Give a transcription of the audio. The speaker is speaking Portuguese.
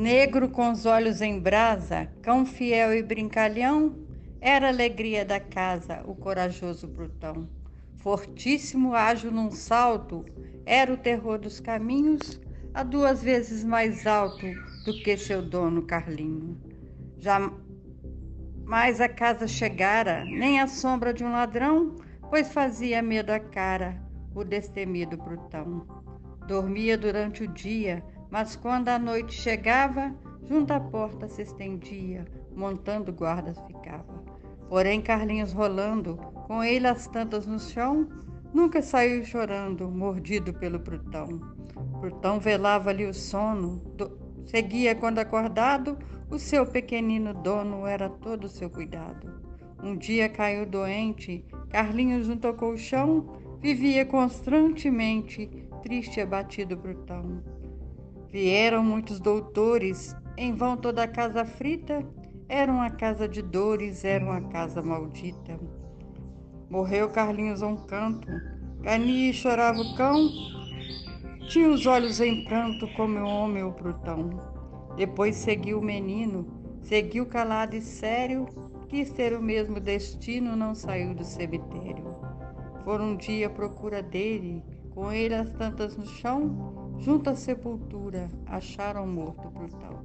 Negro com os olhos em brasa, cão fiel e brincalhão, era a alegria da casa, o corajoso brutão. Fortíssimo, ágil num salto, era o terror dos caminhos, a duas vezes mais alto do que seu dono Carlinho. Jamais a casa chegara, nem a sombra de um ladrão, pois fazia medo à cara o destemido brutão. Dormia durante o dia, mas quando a noite chegava, junto à porta se estendia, montando guardas ficava. Porém, Carlinhos rolando, com ele as tantas no chão, nunca saiu chorando, mordido pelo Prutão. Prutão velava-lhe o sono, do... seguia quando acordado, o seu pequenino dono era todo o seu cuidado. Um dia caiu doente, Carlinhos junto ao colchão, vivia constantemente, triste e abatido Prutão. Vieram muitos doutores, em vão toda a casa frita, era uma casa de dores, era uma casa maldita. Morreu Carlinhos a um canto, Cani chorava o cão, tinha os olhos em pranto como o homem o brutão. Depois seguiu o menino, seguiu calado e sério, quis ter o mesmo destino, não saiu do cemitério. Foram um dia à procura dele, com ele as tantas no chão, Junto à sepultura acharam morto brutal.